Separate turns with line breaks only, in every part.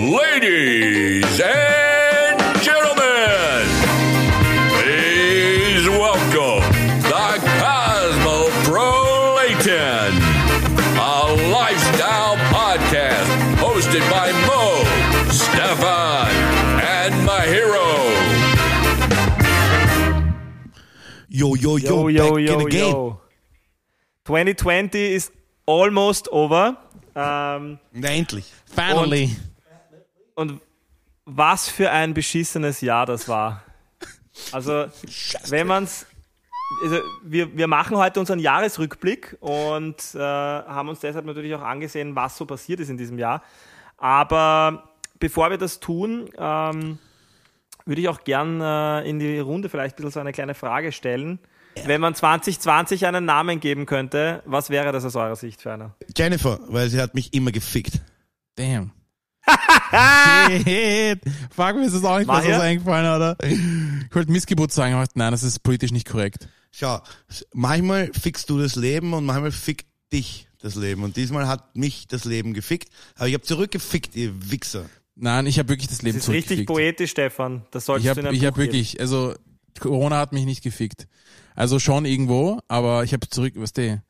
Ladies and gentlemen, please welcome the Cosmo Cosmopolitan, a lifestyle podcast hosted by Mo, Stefan, and my hero.
Yo, yo, yo,
Yo, yo,
back
yo,
in the game.
yo. 2020 is almost over. Ähm,
Na, endlich.
Finally.
Und was für ein beschissenes Jahr das war. Also, wenn man's. Also wir, wir machen heute unseren Jahresrückblick und äh, haben uns deshalb natürlich auch angesehen, was so passiert ist in diesem Jahr. Aber bevor wir das tun, ähm, würde ich auch gern äh, in die Runde vielleicht ein bisschen so eine kleine Frage stellen. Wenn man 2020 einen Namen geben könnte, was wäre das aus eurer Sicht für einer?
Jennifer, weil sie hat mich immer gefickt.
Damn. Shit. Fuck, mir ist das auch nicht besser
ja.
eingefallen, oder? Ich wollte Missgeburt sagen, aber nein, das ist politisch nicht korrekt.
Schau, manchmal fickst du das Leben und manchmal fickt dich das Leben. Und diesmal hat mich das Leben gefickt. Aber ich habe zurückgefickt, ihr Wichser.
Nein, ich habe wirklich das Leben
Das ist richtig
zurückgefickt.
poetisch, Stefan. Das solltest
Ich
du in
habe
einem
ich hab
geben.
wirklich, also Corona hat mich nicht gefickt. Also schon irgendwo, aber ich habe zurück, was du,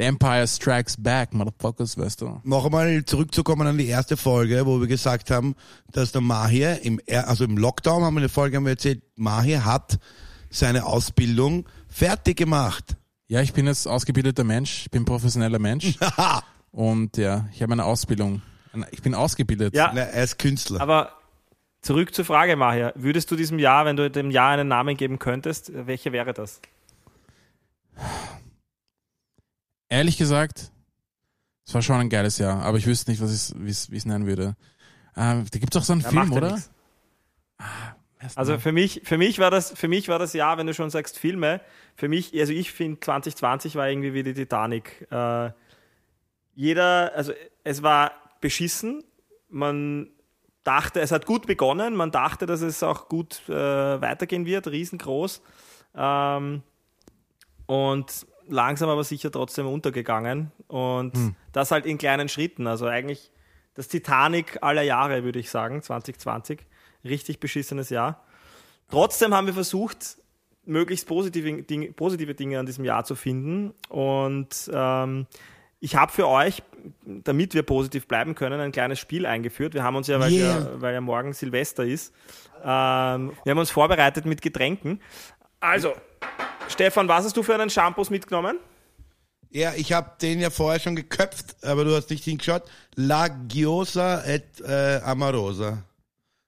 The Empire Strikes Back, Motherfuckers, weißt du.
Noch einmal zurückzukommen an die erste Folge, wo wir gesagt haben, dass der Mahir im, also im Lockdown haben wir eine Folge haben wir erzählt, Mahir hat seine Ausbildung fertig gemacht.
Ja, ich bin jetzt ausgebildeter Mensch, ich bin professioneller Mensch und ja, ich habe eine Ausbildung. Ich bin ausgebildet.
Ja,
Na, er ist Künstler.
aber zurück zur Frage, Mahir. Würdest du diesem Jahr, wenn du dem Jahr einen Namen geben könntest, welcher wäre das?
Ehrlich gesagt, es war schon ein geiles Jahr, aber ich wüsste nicht, was ich, wie es wie es nennen würde. Ähm, da gibt's auch so einen
Ja,
Film, oder? Erst
Also für mich, für mich war das, für mich war das Jahr, wenn du schon sagst Filme, für mich, also ich finde 2020 war irgendwie wie die Titanic. Äh, jeder, also es war beschissen. Man dachte, es hat gut begonnen. Man dachte, dass es auch gut äh, weitergehen wird, riesengroß. Ähm, und langsam aber sicher trotzdem untergegangen. Und das halt in kleinen Schritten. Also eigentlich das Titanic aller Jahre, würde ich sagen, 2020. Richtig beschissenes Jahr. Trotzdem haben wir versucht, möglichst positive Dinge, positive Dinge an diesem Jahr zu finden. Und ähm, ich habe für euch, damit wir positiv bleiben können, ein kleines Spiel eingeführt. Wir haben uns ja, weil,
Yeah.
ja, weil ja morgen Silvester ist, ähm, wir haben uns vorbereitet mit Getränken. Also, Stefan, was hast du für einen Shampoos mitgenommen?
Ja, ich habe den ja vorher schon geköpft, aber du hast nicht hingeschaut. La Giosa et äh, Amorosa.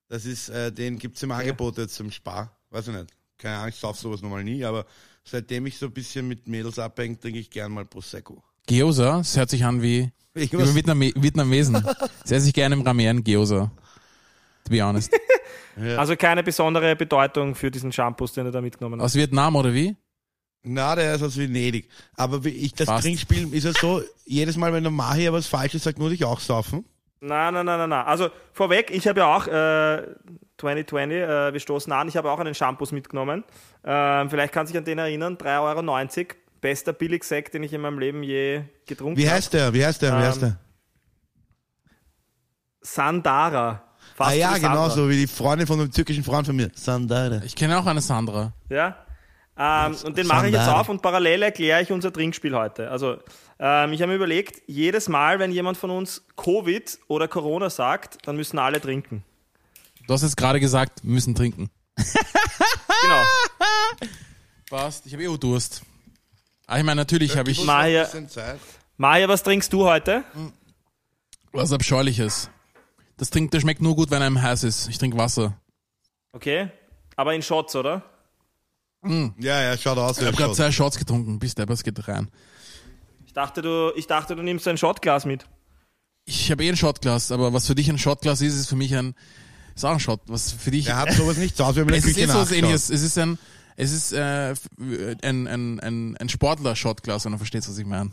Das ist, äh, den gibt's im Angebot jetzt zum Spar. Weiß ich nicht. Keine Ahnung, ich sauf sowas nochmal nie, aber seitdem ich so ein bisschen mit Mädels abhänge, trinke ich gern mal Prosecco.
Gyoza, es hört sich an wie, wie Vietname Vietnamesen. Sehr sich gerne im Ramen Gyoza. To be honest.
Also keine besondere Bedeutung für diesen Shampoos, den du da mitgenommen hast.
Aus Vietnam oder wie?
Na, der ist aus Venedig. Aber wie ich das
Fast.
Trinkspiel ist ja so, jedes Mal, wenn der Mahir was Falsches sagt, muss ich auch saufen.
Nein, nein, nein, nein, nein. Also vorweg, ich habe ja auch äh, 2020, äh, wir stoßen an, ich habe auch einen Shampoos mitgenommen. Ähm, vielleicht kann sich an den erinnern, 3,90 Euro. Bester Billigsekt, den ich in meinem Leben je getrunken
Wie
habe.
heißt der? Wie heißt der? Wie
Ähm,
heißt der?
Sandara. Fast
Ah ja,
wie
genau so wie die Freundin von einem türkischen Freund von mir. Sandara.
Ich kenne auch eine Sandra.
Ja. Ähm, und den mache ich jetzt auf und parallel erkläre ich unser Trinkspiel heute. Also, ähm, ich habe mir überlegt, jedes Mal, wenn jemand von uns Covid oder Corona sagt, dann müssen alle trinken.
Du hast jetzt gerade gesagt, wir müssen trinken.
Genau.
Passt, ich habe eh Durst. Ah, ich meine, natürlich habe ich
Mal hier-
Bisschen Zeit.
Maja, was trinkst du heute?
was Abscheuliches. Das trinkt, der schmeckt nur gut, wenn einem heiß ist. Ich trinke Wasser.
Okay. Aber in Shots, oder?
Ja, ja, schaut aus wie
Ich habe gerade zwei Shots getrunken. Bis der, was geht rein.
Ich dachte, du, ich dachte, du nimmst ein Shotglas mit.
Ich habe eh ein Shotglas, aber was für dich ein Shotglas ist, ist für mich ein, ist auch ein Shot. Was für dich,
Er hat sowas nicht zu Hause, wir haben
es ist eh
Küche
so was
nachgeschaut.
ähnliches. Es ist ein, es ist äh, ein, ein, ein, ein Sportler-Shotglas, wenn du verstehst, was ich meine.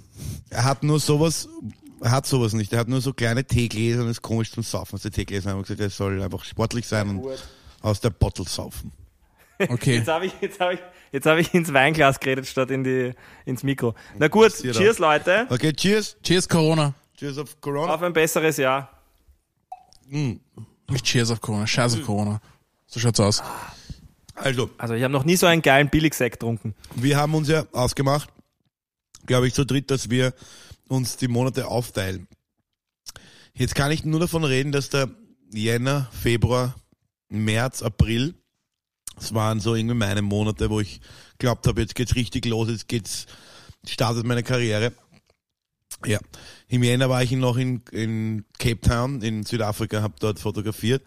Er hat nur sowas, er hat sowas nicht. Er hat nur so kleine Teegläser und ist komisch zum Saufen. Also die Teegläser haben wir gesagt, er soll einfach sportlich sein und aus der Bottle saufen.
Okay.
Jetzt habe ich, jetzt hab ich, jetzt hab ich ins Weinglas geredet statt in die, ins Mikro. Na gut, cheers Leute.
Okay, cheers.
Cheers, Corona.
Cheers auf Corona.
Auf ein besseres Jahr.
Nicht Cheers auf Corona, Scheiß auf Corona. So schaut's aus.
Also,
Also ich habe noch nie so einen geilen Billigsekt getrunken.
wir haben uns ja ausgemacht, glaube ich, zu dritt, dass wir uns die Monate aufteilen. Jetzt kann ich nur davon reden, dass der Jänner, Februar, März, April, das waren so irgendwie meine Monate, wo ich glaubt habe, jetzt geht's richtig los, jetzt geht's, startet meine Karriere. Ja, im Jänner war ich noch in, in Cape Town in Südafrika, habe dort fotografiert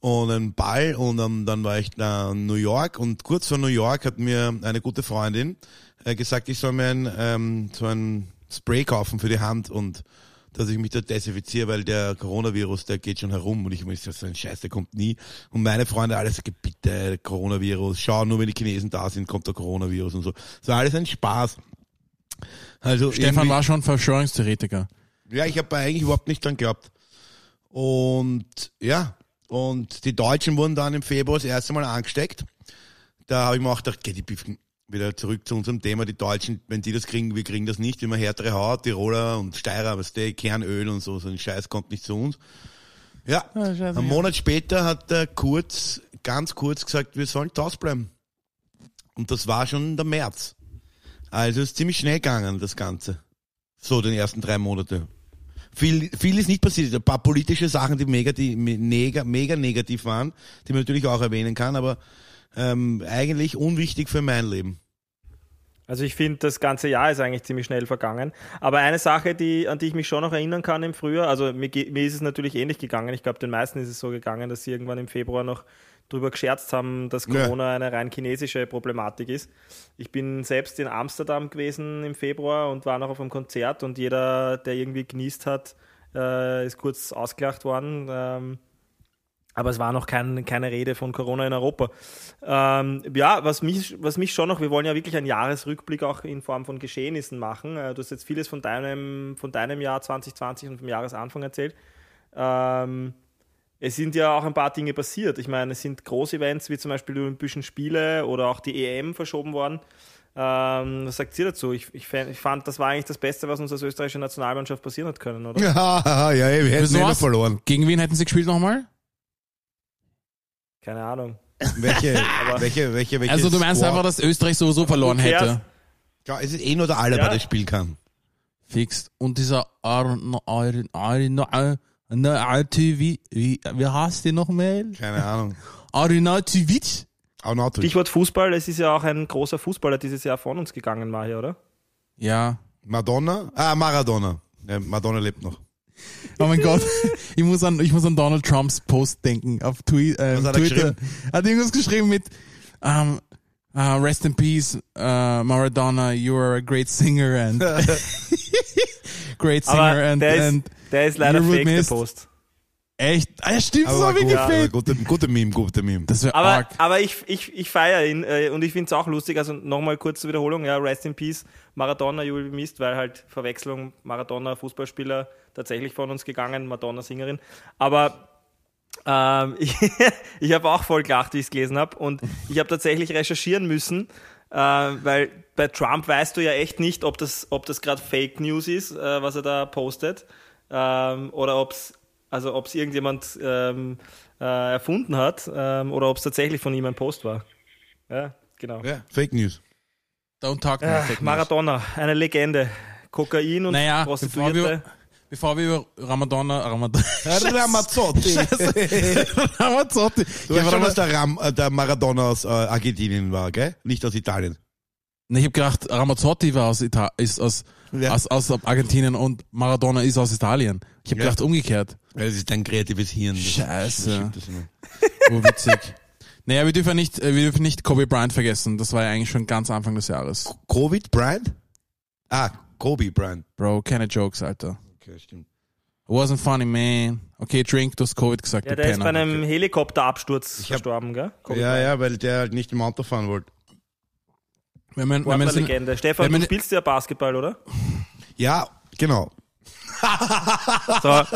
und einen Ball und dann, dann war ich da in New York und kurz vor New York hat mir eine gute Freundin äh, gesagt, ich soll mir ein, ähm, so ein Spray kaufen für die Hand und dass ich mich dort desinfiziere, weil der Coronavirus, der geht schon herum und ich muss so ein Scheiß, der kommt nie. Und meine Freunde alle sagen, bitte, Coronavirus, schau, nur wenn die Chinesen da sind, kommt der Coronavirus und so. Das war alles ein Spaß. Also
Stefan war schon Verschwörungstheoretiker.
ja, ich habe eigentlich überhaupt nicht dran geglaubt. Und ja, und die Deutschen wurden dann im Februar das erste Mal angesteckt. Da habe ich mir auch gedacht, geh, die Biffen wieder zurück zu unserem Thema. Die Deutschen, wenn die das kriegen, wir kriegen das nicht. Immer härtere Haut, Tiroler und Steirer, was der Kernöl und so, so ein Scheiß kommt nicht zu uns. Ja, einen Monat später hat der Kurz ganz kurz gesagt, wir sollen Hause bleiben. Und das war schon der März. Also ist ziemlich schnell gegangen, das Ganze. So, den ersten drei Monate. Viel, viel ist nicht passiert. Ein paar politische Sachen, die mega, die mega, mega negativ waren, die man natürlich auch erwähnen kann, aber ähm, eigentlich unwichtig für mein Leben.
Also ich finde, das ganze Jahr ist eigentlich ziemlich schnell vergangen. Aber eine Sache, die, an die ich mich schon noch erinnern kann im Frühjahr, also mir, mir ist es natürlich ähnlich gegangen. Ich glaube, den meisten ist es so gegangen, dass sie irgendwann im Februar noch drüber gescherzt haben, dass
Ja.
Corona eine rein chinesische Problematik ist. Ich bin selbst in Amsterdam gewesen im Februar und war noch auf einem Konzert und jeder, der irgendwie genießt hat, äh, ist kurz ausgelacht worden. Ähm, aber es war noch kein, keine Rede von Corona in Europa. Ähm, ja, was mich, was mich schon noch, wir wollen ja wirklich einen Jahresrückblick auch in Form von Geschehnissen machen. Äh, du hast jetzt vieles von deinem, von deinem Jahr 2020 und vom Jahresanfang erzählt. Ähm, es sind ja auch ein paar Dinge passiert. Ich meine, es sind Großevents wie zum Beispiel die Olympischen Spiele oder auch die EM verschoben worden. Ähm, was sagt ihr dazu? Ich, ich, fand- ich fand, das war eigentlich das Beste, was uns als österreichische Nationalmannschaft passieren hat können, oder?
Ja, ja, wir hätten
was?
verloren.
Gegen wen hätten sie gespielt nochmal?
Keine Ahnung.
Welche, welche, welche, welche
Also du meinst
Score?
einfach, dass Österreich sowieso verloren hätte.
Ja, es ist eh nur der Alaba,
Ja.
der spielen kann.
Fix. Und dieser Arno, Arno, Arno, Arno, Artivi, wie, wie heißt der nochmal?
Keine Ahnung.
Arnautovic?
Auch noch
Stichwort Fußball, es ist ja auch ein großer Fußballer dieses Jahr von uns gegangen, Mahi, oder?
Ja.
Madonna? Ah, Maradona. Madonna lebt noch.
Oh mein Gott, ich muss an, ich muss an Donald Trumps Post denken auf Twi äh,
Was hat er
Twitter. Er hat irgendwas geschrieben mit um, uh, Rest in Peace, uh, Maradona, you are a great singer and great singer
Aber
and,
der, ist,
and
der ist leider fake, der
miss-
Post.
Echt, ah, ja stimmt,
Aber
so
gut, aber
gefällt.
gute, gute Meme, gute Meme.
Das wäre
Aber,
arg.
aber ich, ich, ich feiere ihn äh, und ich finde es auch lustig. Also nochmal kurz zur Wiederholung: ja, Rest in Peace, Maradona, you will be missed, weil halt Verwechslung, Maradona, Fußballspieler, tatsächlich von uns gegangen, Madonna, Sängerin. Aber ähm, ich, ich habe auch voll gelacht, wie ich es gelesen habe. Und ich habe tatsächlich recherchieren müssen, äh, weil bei Trump weißt du ja echt nicht, ob das, ob das gerade Fake News ist, äh, was er da postet, ähm, oder ob es also ob es irgendjemand ähm, äh, erfunden hat ähm, oder ob es tatsächlich von ihm ein Post war. Ja, genau.
Ja, Fake News.
Don't talk
Ah,
Fake News.
Maradona, eine Legende. Kokain und
Naja, bevor
Prostituierte.
wir, bevor wir über Ramadonna, Ramadonna,
Ramazzotti.
Ramazzotti.
Du weißt schon, dass der, Ram, äh, der Maradona aus äh, Argentinien war, gell? Nicht aus Italien.
Ich habe gedacht, Ramazzotti war aus, Ita ist aus,
Ja.
aus, aus Argentinien und Maradona ist aus Italien. Ich habe
Ja.
gedacht, umgekehrt.
Weil das ist dein kreatives Hirn. Das-
Scheiße. Oh, witzig. naja, wir dürfen nicht, äh, wir dürfen nicht Kobe Bryant vergessen. Das war ja eigentlich schon ganz Anfang des Jahres.
Covid Bryant? Ah, Kobe Bryant.
Bro, keine Jokes, Alter.
Okay, stimmt.
Wasn't funny, man. Okay, drink, du hast Covid gesagt,
Ja, der ist bei einem Helikopterabsturz
hab-
verstorben, gell? Kobe
Ja,
Bryant.
ja, weil der halt nicht im Auto fahren wollte.
Wenn man, wenn man,
Legende. Stefan,
wenn man-
du spielst ja Basketball, oder?
Ja, genau.
So.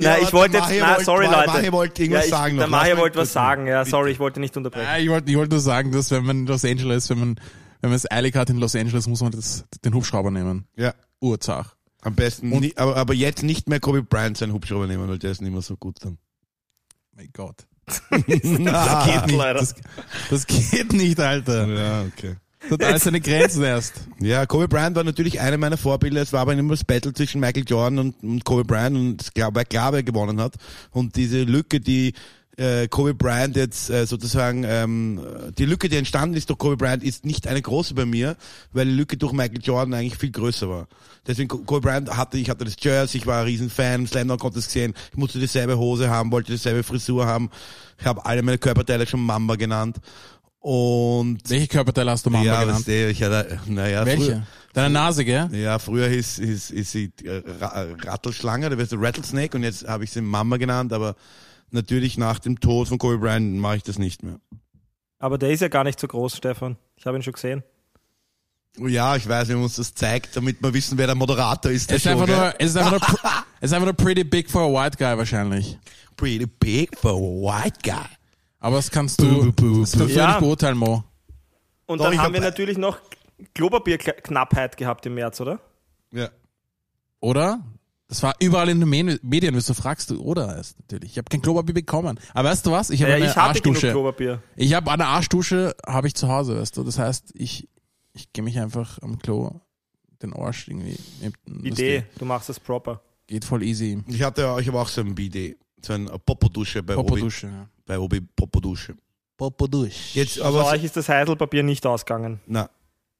Ja,
Nein, ich wollte jetzt, nein,
wollte-
sorry Leute.
Mahi wollte irgendwas
ja, ich,
sagen
Der
mal
wollte was sagen, ja,
bitte.
sorry, ich wollte nicht unterbrechen.
Ah, ich wollte ich wollte nur sagen, dass wenn man in Los Angeles, wenn man wenn man es eilig hat in Los Angeles, muss man das, den Hubschrauber nehmen.
Ja.
Urzach.
Am besten,
Und-
nie, aber, aber jetzt nicht mehr Kobe Bryant seinen Hubschrauber nehmen, weil der ist nicht mehr so gut dann.
Mein Gott.
Das
Das geht nicht.
leider.
Das, das geht nicht, Alter.
Ja, okay.
Das hat alles seine Grenzen erst.
Ja, Kobe Bryant war natürlich einer meiner Vorbilder. Es war aber immer das Battle zwischen Michael Jordan und, und Kobe Bryant und es war klar, wer gewonnen hat. Und diese Lücke, die äh, Kobe Bryant jetzt äh, sozusagen, ähm, die Lücke, die entstanden ist durch Kobe Bryant, ist nicht eine große bei mir, weil die Lücke durch Michael Jordan eigentlich viel größer war. Deswegen Ko- Kobe Bryant hatte, ich hatte das Jersey, ich war ein Riesenfan, Slam konnte es gesehen, ich musste dieselbe Hose haben, wollte dieselbe Frisur haben. Ich habe alle meine Körperteile schon Mamba genannt. Und
Welche Körperteile hast du Mama
ja,
genannt?
du, ich hatte, naja,
Welche?
früher-
Deine Nase, gell?
ja, früher hieß, hieß, hieß sie äh, Ra- Rattelschlange, da wirst du Rattlesnake und jetzt habe ich sie Mama genannt, aber natürlich nach dem Tod von Kobe Bryant mache ich das nicht mehr.
Aber der ist ja gar nicht so groß, Stefan. Ich habe ihn schon gesehen.
Oh Ja, ich weiß, wie man uns das zeigt, damit wir wissen, wer der Moderator ist. Der
Es ist, einfach
Show,
nur,
gell?
es, ist einfach nur, pr- es ist einfach nur pretty big for a white guy wahrscheinlich.
Pretty big for a white guy.
Aber das kannst du,
Buh, buh,
das kannst du
Ja.
nicht beurteilen, Mo.
Und
Doch,
dann
ich
haben
hab-
wir natürlich noch Klopapierknappheit gehabt im März, oder?
Ja.
Oder? Das war überall in den Medien, wieso fragst du, oder? Ist natürlich. Ich habe kein Klopapier bekommen. Aber weißt du was? Ich habe
Ja,
eine
ich
Arschdusche.
Klopapier.
Ich habe eine Arschdusche, habe ich zu Hause, weißt du. Das heißt, ich, ich gehe mich einfach am Klo den Arsch irgendwie.
Idee, du machst das proper.
Geht voll easy.
Ich hatte, ich habe auch so ein Bidet, so ein Popodusche bei Obi.
Popodusche. ja.
Bei Obi Popodusche.
Popodusche.
Jetzt, aber,
euch ist das Heidelpapier nicht ausgegangen.
na,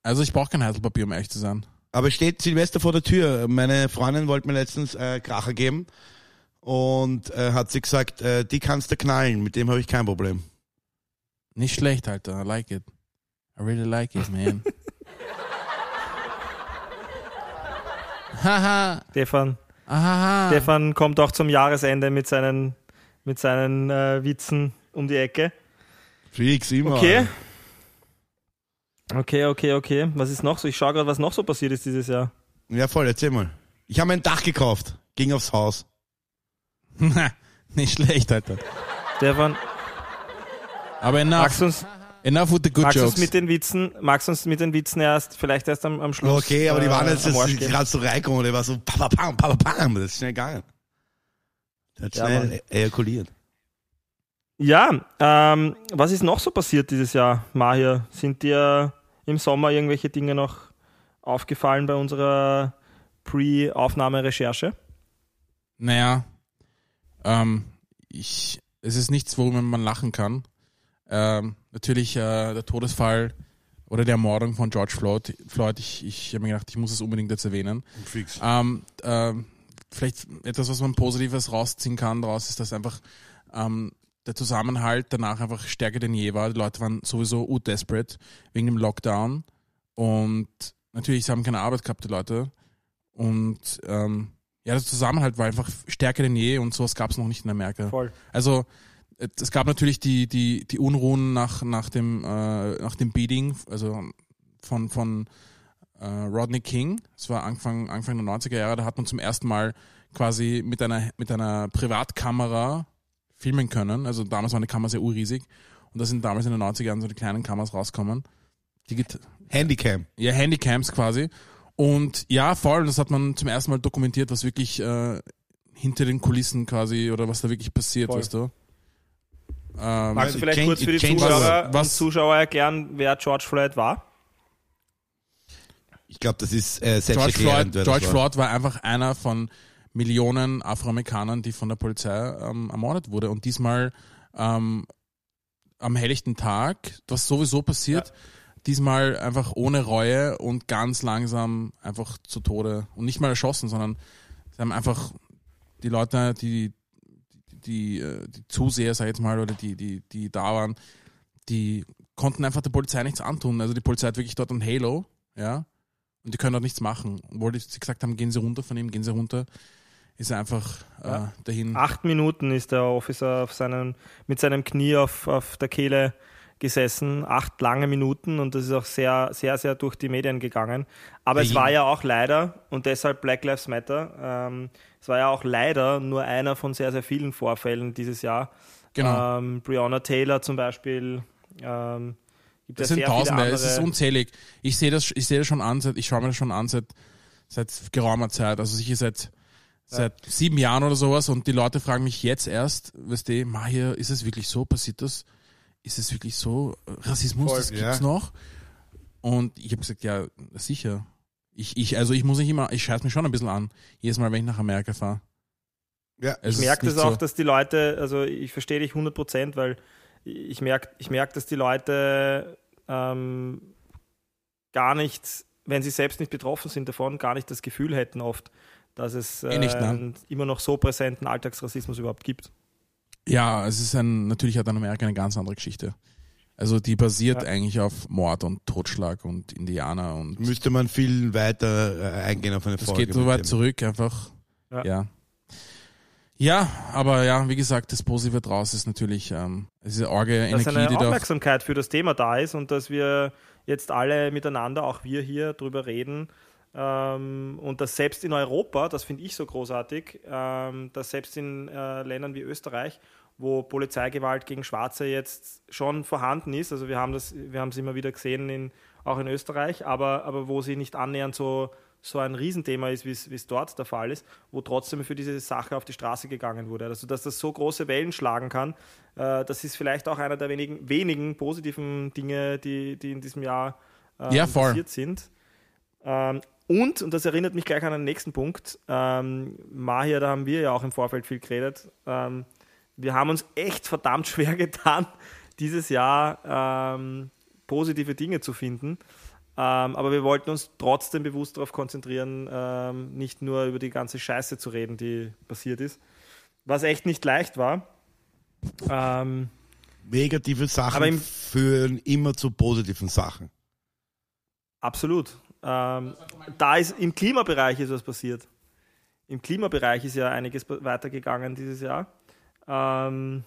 Also ich brauche kein Heidelpapier, um ehrlich zu sein.
Aber steht Silvester vor der Tür. Meine Freundin wollte mir letztens äh, Kracher geben und äh, hat sie gesagt, äh, die kannst du knallen, mit dem habe ich kein Problem.
Nicht schlecht, Alter. I like it. I really like it, man. Haha.
Stefan,
Ahaha.
Stefan kommt auch zum Jahresende mit seinen, mit seinen äh, Witzen um die Ecke.
Fix immer.
Okay. Okay, okay, okay. Was ist noch so? Ich schaue gerade, was noch so passiert ist dieses Jahr.
Ja, voll, erzähl mal. Ich habe ein Dach gekauft, ging aufs Haus.
Nicht schlecht, Alter.
Stefan,
Aber enough.
magst uns,
Enough with the good
magst du uns
jokes.
mit den Witzen, magst du uns mit den Witzen erst, vielleicht erst am, am Schluss?
Okay, aber die waren
äh,
jetzt ist
geben?
gerade so reingekommen, der war so pam, pam, pam, pam, das ist schnell gegangen. Der hat
Ja,
schnell ejakuliert.
Ja, ähm, was ist noch so passiert dieses Jahr, Mahir? Sind dir im Sommer irgendwelche Dinge noch aufgefallen bei unserer Pre-Aufnahme-Recherche?
Naja, ähm, ich, es ist nichts, worüber man lachen kann. Ähm, natürlich äh, der Todesfall oder die Ermordung von George Floyd. Floyd ich ich habe mir gedacht, ich muss es unbedingt jetzt erwähnen.
Fix.
Ähm, ähm, vielleicht etwas, was man Positives rausziehen kann daraus, ist, dass einfach ähm, der Zusammenhalt danach einfach stärker denn je war. Die Leute waren sowieso u-desperate wegen dem Lockdown und natürlich, sie haben keine Arbeit gehabt, die Leute. Und ähm, ja, der Zusammenhalt war einfach stärker denn je und sowas gab es noch nicht in Amerika.
Voll.
Also äh, es gab natürlich die, die, die Unruhen nach, nach, dem, äh, nach dem Beating, also von, von äh, Rodney King. Das war Anfang, Anfang der 90er Jahre, da hat man zum ersten Mal quasi mit einer, mit einer Privatkamera filmen können. Also damals waren die Kameras ja urriesig. Und da sind damals in den 90er Jahren so die kleinen Kameras rauskommen. Die Git-
Handycam.
ja, Handycams quasi. Und ja, voll, das hat man zum ersten Mal dokumentiert, was wirklich äh, hinter den Kulissen quasi oder was da wirklich passiert,
Voll.
weißt du? Ähm,
Magst du vielleicht
change-
kurz für die Zuschauer
was-
und Zuschauer erklären, wer George Floyd war?
Ich glaube, das ist äh,
George
selbsterklärend.
Floyd, George
war.
Floyd war einfach einer von Millionen Afroamerikanern, die von der Polizei ähm, ermordet wurde. Und diesmal ähm, am helllichten Tag, was sowieso passiert, diesmal einfach ohne Reue und ganz langsam einfach zu Tode. Und nicht mal erschossen, sondern sie haben einfach die Leute, die, die, die, äh, Zuseher, sag ich jetzt mal, oder die, die, die da waren, die konnten einfach der Polizei nichts antun. Also die Polizei hat wirklich dort ein Halo, ja, und die können dort nichts machen. Obwohl die- sie gesagt haben, gehen sie runter von ihm, gehen sie runter, ist einfach äh,
Ja.
dahin.
Acht Minuten ist der Officer auf seinen, mit seinem Knie auf, auf der Kehle gesessen. Acht lange Minuten und das ist auch sehr, sehr, sehr durch die Medien gegangen. Aber es
Ja,
war ja auch leider, und deshalb Black Lives Matter, ähm, es war ja auch leider nur einer von sehr, sehr vielen Vorfällen dieses Jahr.
Genau.
Ähm, Breonna Taylor zum Beispiel. Ähm, gibt
Das
ja
sind Tausende, es ist unzählig. Ich sehe das, ich sehe das schon an, seit, ich schaue mir das schon an seit seit geraumer Zeit, also sicher seit seit sieben Jahren oder sowas und die Leute fragen mich jetzt erst, weißt du, Mahir, ist es wirklich so, passiert das? Ist es wirklich so? Rassismus,
Voll,
das gibt's
ja.
noch? Und ich habe gesagt, ja, sicher. Ich, ich, also ich muss nicht immer, ich scheiß mich schon ein bisschen an, jedes Mal, wenn ich nach Amerika fahre.
Ja.
Es
Ich merke das auch,
so-
dass die Leute, also ich verstehe dich 100 Prozent, weil ich merke, ich merk, dass die Leute ähm, gar nicht, wenn sie selbst nicht betroffen sind davon, gar nicht das Gefühl hätten oft, dass es
Eh nicht,
äh,
ne?
einen immer noch so präsenten Alltagsrassismus überhaupt gibt.
Ja, es ist ein, natürlich hat dann Amerika eine ganz andere Geschichte. Also die basiert
Ja.
eigentlich auf Mord und Totschlag und Indianer und
Müsste man viel weiter äh, eingehen auf eine
das
Folge.
geht so weit
dem.
zurück einfach.
Ja.
Ja. ja. aber ja, wie gesagt, das Positive draus ist natürlich ähm, diese arge
Dass
Energie,
eine
die da
Aufmerksamkeit für das Thema da ist und dass wir jetzt alle miteinander, auch wir hier, drüber reden. Ähm, und dass selbst in Europa, das finde ich so großartig, ähm, dass selbst in äh, Ländern wie Österreich, wo Polizeigewalt gegen Schwarze jetzt schon vorhanden ist, also wir haben das, wir haben es immer wieder gesehen, in, auch in Österreich, aber, aber wo sie nicht annähernd so, so ein Riesenthema ist, wie es dort der Fall ist, wo trotzdem für diese Sache auf die Straße gegangen wurde. Also dass das so große Wellen schlagen kann, äh, das ist vielleicht auch einer der wenigen, wenigen positiven Dinge, die, die in diesem Jahr ähm,
Ja,
passiert sind. Ähm, und, und das erinnert mich gleich an den nächsten Punkt, ähm, Mahir, da haben wir ja auch im Vorfeld viel geredet, ähm, wir haben uns echt verdammt schwer getan, dieses Jahr ähm, positive Dinge zu finden. Ähm, aber wir wollten uns trotzdem bewusst darauf konzentrieren, ähm, nicht nur über die ganze Scheiße zu reden, die passiert ist. Was echt nicht leicht war. Ähm,
Negative Sachen führen immer zu positiven Sachen.
Absolut. Ähm, da ist im Klimabereich ist was passiert. Im Klimabereich ist ja einiges weitergegangen dieses Jahr. Ähm,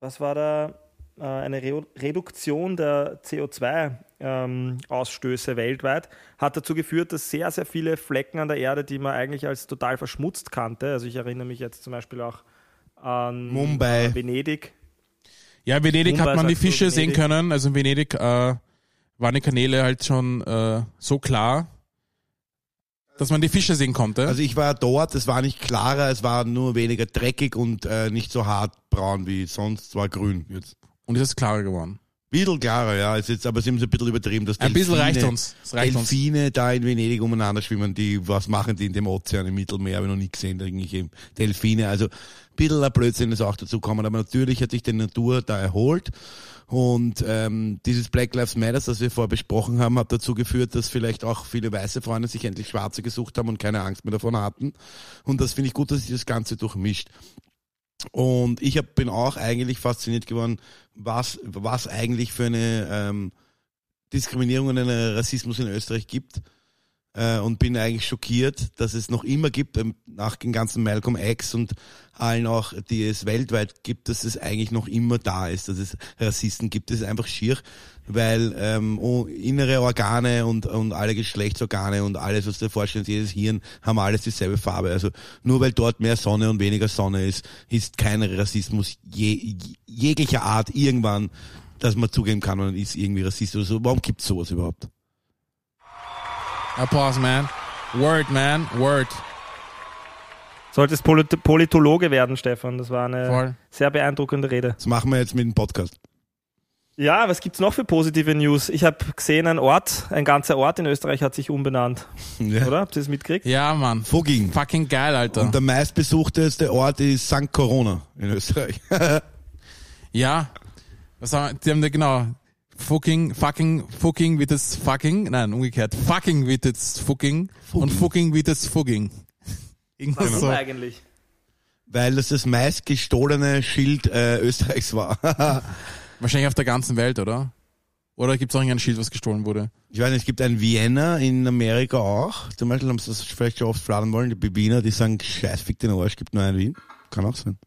was war da? Äh, eine Re Reduktion der CO2-Ausstöße weltweit hat dazu geführt, dass sehr, sehr viele Flecken an der Erde, die man eigentlich als total verschmutzt kannte, also ich erinnere mich jetzt zum Beispiel auch an
Mumbai.
äh, Venedig,
Ja, in Venedig
Mumbai
hat man die
du,
Fische sehen können. Also in Venedig äh, waren die Kanäle halt schon äh, so klar, dass man die Fische sehen konnte.
Also ich war dort, es war nicht klarer, es war nur weniger dreckig und äh, nicht so hart braun wie sonst, es war grün jetzt.
und es ist klarer geworden.
Bisschen klarer, ja, ist jetzt, aber sie haben es ein bisschen übertrieben. Dass
Ein bisschen
Delfine-
reicht uns. Es reicht uns.
Delfine da in Venedig umeinander schwimmen, die, was machen die in dem Ozean im Mittelmeer, habe ich noch nie gesehen, irgendwelche Delfine, also ein bisschen ein Blödsinn ist auch dazu gekommen, aber natürlich hat sich die Natur da erholt und ähm, dieses Black Lives Matter, das wir vorher besprochen haben, hat dazu geführt, dass vielleicht auch viele weiße Freunde sich endlich Schwarze gesucht haben und keine Angst mehr davon hatten und das finde ich gut, dass sich das Ganze durchmischt. Und ich hab, bin auch eigentlich fasziniert geworden, was, was eigentlich für eine ähm, Diskriminierung und einen Rassismus in Österreich gibt. Äh, und bin eigentlich schockiert, dass es noch immer gibt, ähm, nach den ganzen Malcolm X und allen auch, die es weltweit gibt, dass es eigentlich noch immer da ist, dass es Rassisten gibt. Das ist einfach schier, weil ähm, oh, innere Organe und, und alle Geschlechtsorgane und alles, was du dir vorstellst, jedes Hirn, haben alles dieselbe Farbe. Also nur weil dort mehr Sonne und weniger Sonne ist, ist kein Rassismus je, jeglicher Art irgendwann, dass man zugeben kann, man ist irgendwie Rassist oder so. Warum gibt's sowas überhaupt?
Applause, man. Word, man. Word.
Solltest Polit Politologe werden, Stefan. Das war eine
Voll.
sehr beeindruckende Rede.
Das machen wir jetzt mit dem Podcast.
Ja, was gibt's noch für positive News? Ich habe gesehen, ein Ort, ein ganzer Ort in Österreich hat sich umbenannt,
Ja.
oder? Habt ihr das mitgekriegt?
Ja, Mann.
Fugging.
Fucking geil, Alter.
Und der meistbesuchteste Ort ist St. Corona in Österreich.
Ja. Was haben die haben da genau. Fucking, fucking, fucking wird es fucking. Nein, umgekehrt. Fucking wird es fucking. Und fucking wird es fugging. Irgendwas
Warum
so.
eigentlich?
Weil das das meist gestohlene Schild äh, Österreichs war.
Wahrscheinlich auf der ganzen Welt, oder? Oder gibt es auch irgendein Schild, was gestohlen wurde?
ich weiß nicht, es gibt ein Vienna in Amerika auch. Zum Beispiel haben sie das vielleicht schon oft fladern wollen. Die Wiener, die sagen, scheiß, fick den Arsch, gibt nur ein Wien. Kann auch sein.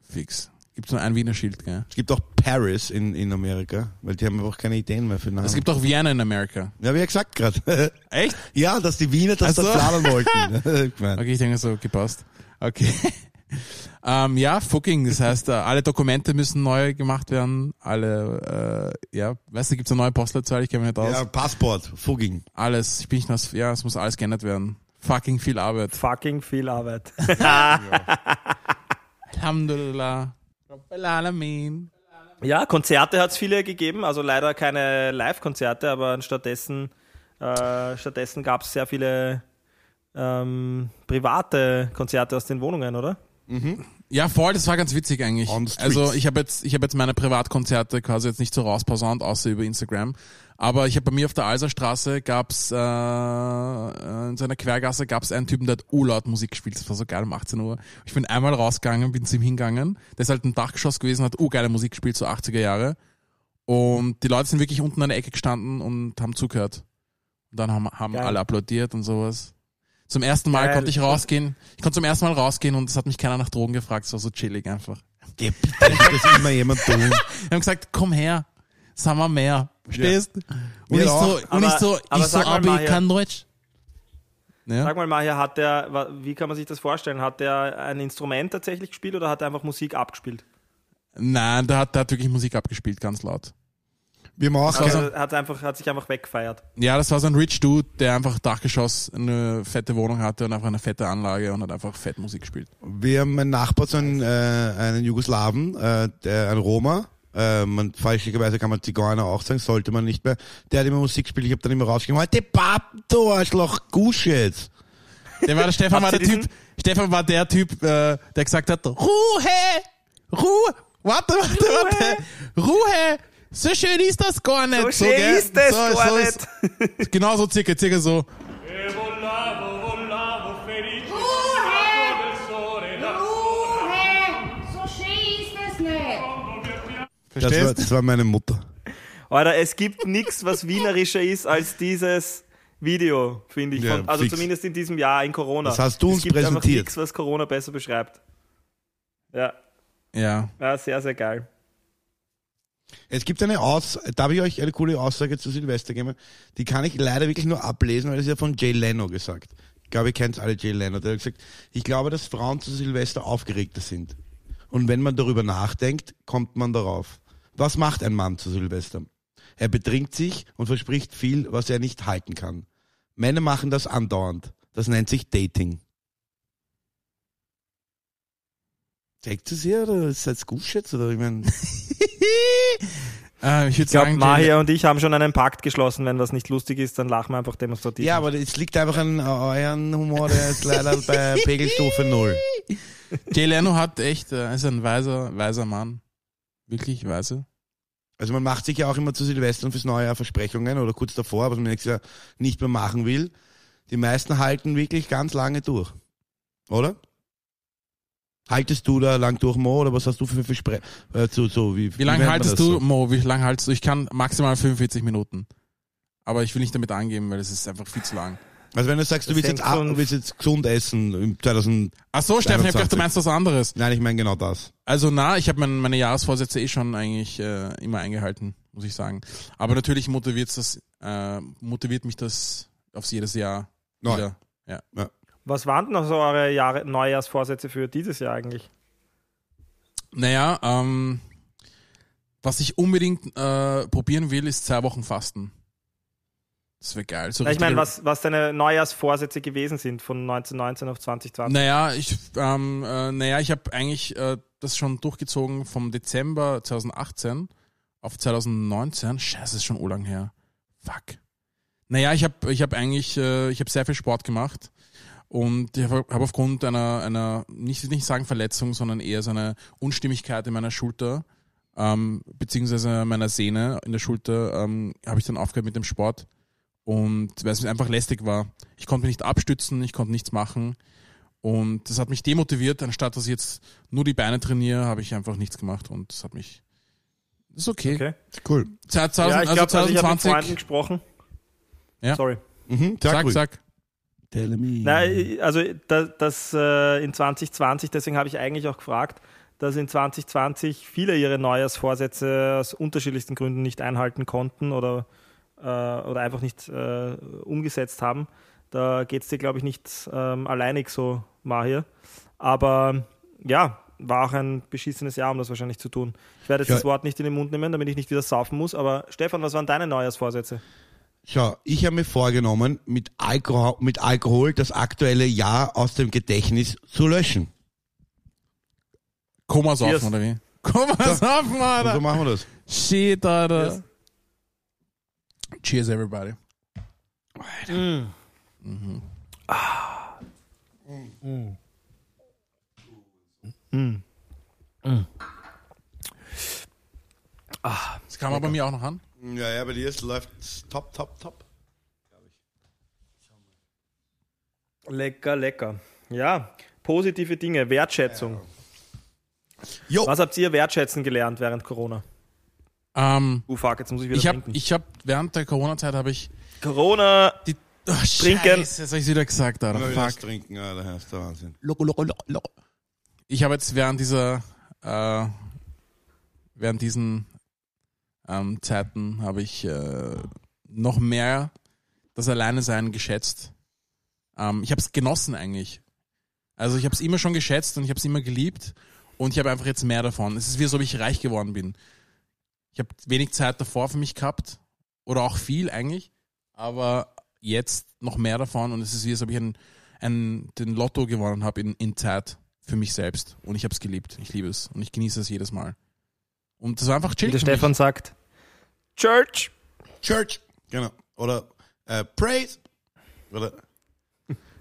Fix. Gibt nur ein Wiener Schild, gell?
Es gibt auch Paris in, in Amerika, weil die haben einfach keine Ideen mehr für Namen.
Es gibt auch Vienna in Amerika.
ja, wie er gesagt gerade.
Echt?
ja, dass die Wiener das
Ach so.
da fladern wollten. Ich mein,
Okay, ich denke so, gepasst. Okay. Ähm, ja, fucking. Das heißt, äh, alle Dokumente müssen neu gemacht werden. Alle, äh, ja, weißt du, gibt's eine neue Postleitzahl? Ich kenne mich nicht aus.
Ja, Passport, Fugging.
Alles. Ich bin nicht das, ja, es muss alles geändert werden. Fucking viel Arbeit.
Fucking viel Arbeit.
Alhamdulillah.
Ja, Konzerte hat es viele gegeben, also leider keine Live-Konzerte, aber stattdessen, äh, stattdessen gab es sehr viele ähm, private Konzerte aus den Wohnungen, oder?
Ja, voll, das war ganz witzig eigentlich. Also ich habe jetzt, ich habe jetzt meine Privatkonzerte quasi jetzt nicht so rausposaunt, außer über Instagram. Aber ich habe bei mir auf der Alserstraße gab's äh, äh, in seiner Quergasse gab's einen Typen, der hat urlaut Musik gespielt. Das war so geil um 18 Uhr. Ich bin einmal rausgegangen, bin zu ihm hingegangen. Der ist halt ein Dachgeschoss gewesen, hat urgeile Musik gespielt, so 80er Jahre. Und die Leute sind wirklich unten an der Ecke gestanden und haben zugehört. Und dann haben, haben
Geil.
alle applaudiert und sowas. Zum ersten Mal
Geil.
konnte ich rausgehen. Ich konnte zum ersten Mal rausgehen und es hat mich keiner nach Drogen gefragt. Es war so chillig einfach.
Ja, das immer jemand tun.
Die haben gesagt, komm her, sagen wir mehr. Verstehst? Und,
Wir
ich so, und
Aber-
ich so,
aber
ich so, aber ich kann Deutsch. Ja?
Sag mal, Maja, hat der, wie kann man sich das vorstellen? Hat der ein Instrument tatsächlich gespielt oder hat er einfach Musik abgespielt?
Nein, der hat, der hat wirklich Musik abgespielt, ganz laut.
Wir machen
Also hat, einfach, hat sich einfach weggefeiert.
Ja, das war so ein Rich Dude, der einfach Dachgeschoss eine fette Wohnung hatte und einfach eine fette Anlage und hat einfach fett Musik gespielt.
Wir haben einen Nachbar, so einen, äh, einen Jugoslawen, äh, der, ein Roma, äh, man, falschlicherweise kann man Zigeuner auch sagen, sollte man nicht mehr. Der hat immer Musik gespielt, ich habe dann immer rausgegangen, heute Papp, du Arschloch, Gusch jetzt.
Der war der Stefan war der Typ, Stefan war der Typ, äh, der gesagt hat, Ruhe, Ruhe, warte, warte, warte, Ruhe, so schön ist das gar nicht.
So schön
gell?
ist das
so,
gar
so,
nicht.
Genau so circa, circa so.
So ist nicht!
Das war,
Verstehst?
das war meine Mutter.
Alter, es gibt nichts, was wienerischer ist als dieses Video, finde ich.
Ja,
also
fix.
zumindest in diesem Jahr in Corona.
Das hast du uns
es gibt einfach
präsentiert.
nichts, was Corona besser beschreibt. Ja,
Ja.
ja sehr, sehr geil.
Es gibt eine Aus, darf ich euch eine coole Aussage zu Silvester geben? Die kann ich leider wirklich nur ablesen, weil ist ja von Jay Leno gesagt. Ich glaube, ihr kennt alle Jay Leno. Der hat gesagt, ich glaube, dass Frauen zu Silvester aufgeregter sind. Und wenn man darüber nachdenkt, kommt man darauf. Was macht ein Mann zu Silvester? Er betrinkt sich und verspricht viel, was er nicht halten kann. Männer machen das andauernd. Das nennt sich Dating. Denkt es ihr oder ist das gut jetzt? Oder ich meine,
Äh, ich würde
Ich glaube, Mahir und ich haben schon einen Pakt geschlossen. Wenn was nicht lustig ist, dann lachen wir einfach demonstrativ.
Ja, aber es liegt einfach an euren Humor, der ist leider bei Pegelstufe Null.
Jay Leno hat echt, äh, ist ein weiser, weiser Mann. Wirklich weise.
Also man macht sich ja auch immer zu Silvester und fürs neue Jahr Versprechungen oder kurz davor, was man nächstes Jahr nicht mehr machen will. Die meisten halten wirklich ganz lange durch. Oder? Haltest du da lang durch, Mo, oder was hast du für Versprechungen? Äh, so, so, wie,
Wie lange haltest du,
So?
Mo? Wie lange haltest du? Ich kann maximal 45 Minuten. Aber ich will nicht damit angeben, weil es ist einfach viel zu lang.
Also wenn du sagst, du willst jetzt, du willst jetzt gesund essen im 2000,
Ach so, Steffen, ich hab gedacht, du
21.
meinst was anderes.
nein, ich meine genau das.
Also na, ich habe mein, meine Jahresvorsätze eh schon eigentlich äh, immer eingehalten, muss ich sagen. Aber natürlich motiviert das, äh, motiviert mich das aufs jedes Jahr
Neu.
wieder. Ja.
Was waren denn noch so eure Jahre, Neujahrsvorsätze für dieses Jahr eigentlich?
Naja, ähm, was ich unbedingt äh, probieren will, ist zwei Wochen Fasten. Das wäre geil. So
Na, ich meine, was, was deine Neujahrsvorsätze gewesen sind von 1919 auf 2020.
Naja, ich, ähm, äh, naja, ich habe eigentlich äh, das schon durchgezogen vom Dezember 2018 auf 2019. Scheiße, das ist schon urlang her. Fuck. Naja, ich habe ich hab eigentlich, äh, ich habe sehr viel Sport gemacht und ich habe hab aufgrund einer, einer nicht, nicht sagen Verletzung, sondern eher so eine Unstimmigkeit in meiner Schulter, ähm, beziehungsweise meiner Sehne in der Schulter, ähm, habe ich dann aufgehört mit dem Sport und weil es einfach lästig war. Ich konnte mich nicht abstützen, ich konnte nichts machen und das hat mich demotiviert, anstatt dass ich jetzt nur die Beine trainiere, habe ich einfach nichts gemacht und das hat mich, das ist okay.
Okay.
Cool.
Ja,
2000,
ich
also
glaube, also ich habe mit
2020,
Freunden gesprochen.
Ja.
Sorry.
Mhm, sag,
sag,
ruhig.
sag.
Tell me.
Nein, also das, das äh, in 2020, deswegen habe ich eigentlich auch gefragt, dass in 2020 viele ihre Neujahrsvorsätze aus unterschiedlichsten Gründen nicht einhalten konnten oder, äh, oder einfach nicht äh, umgesetzt haben. Da geht es dir, glaube ich, nicht ähm, alleinig so, Mahir. Aber ja, war auch ein beschissenes Jahr, um das wahrscheinlich zu tun. Ich werde jetzt
Ja.
das Wort nicht in den Mund nehmen, damit ich nicht wieder saufen muss. Aber Stefan, was waren deine Neujahrsvorsätze?
Schau, ich habe mir vorgenommen, mit Alkohol, mit Alkohol das aktuelle Jahr aus dem Gedächtnis zu löschen.
Koma saufen,
Cheers.
oder wie? Koma saufen,
Und so
Alter.
machen wir das.
Shit, Alter.
Cheers.
Cheers, everybody. Das kam aber bei mir auch noch an.
Ja, ja, bei dir ist, läuft top, top, top.
Lecker, lecker. Ja, positive Dinge, Wertschätzung.
Jo,
Was habt ihr wertschätzen gelernt während Corona?
Ähm,
Uh, fuck, jetzt muss ich wieder
ich habe
trinken.
ich hab, während der Corona-Zeit habe ich
Corona,
die oh,
Trinken.
Scheiße, jetzt habe ich wieder gesagt, Alter. Fuck.
trinken, ja, das ist der Wahnsinn.
Loco, loco, loco, loco. Ich habe jetzt während dieser, äh, während diesen ähm, Zeiten habe ich äh, noch mehr das Alleinesein geschätzt. Ähm, ich habe es genossen eigentlich. Also ich habe es immer schon geschätzt und ich habe es immer geliebt und ich habe einfach jetzt mehr davon. Es ist wie so, ob ich reich geworden bin. Ich habe wenig Zeit davor für mich gehabt oder auch viel eigentlich, aber jetzt noch mehr davon und es ist wie, als ob ich ein, ein, den Lotto gewonnen habe in, in Zeit für mich selbst und ich habe es geliebt. Ich liebe es und ich genieße es jedes Mal. Und das war einfach
wie
chill.
der
für mich.
Stefan sagt, Church.
Church, genau. Oder äh, Praise. Oder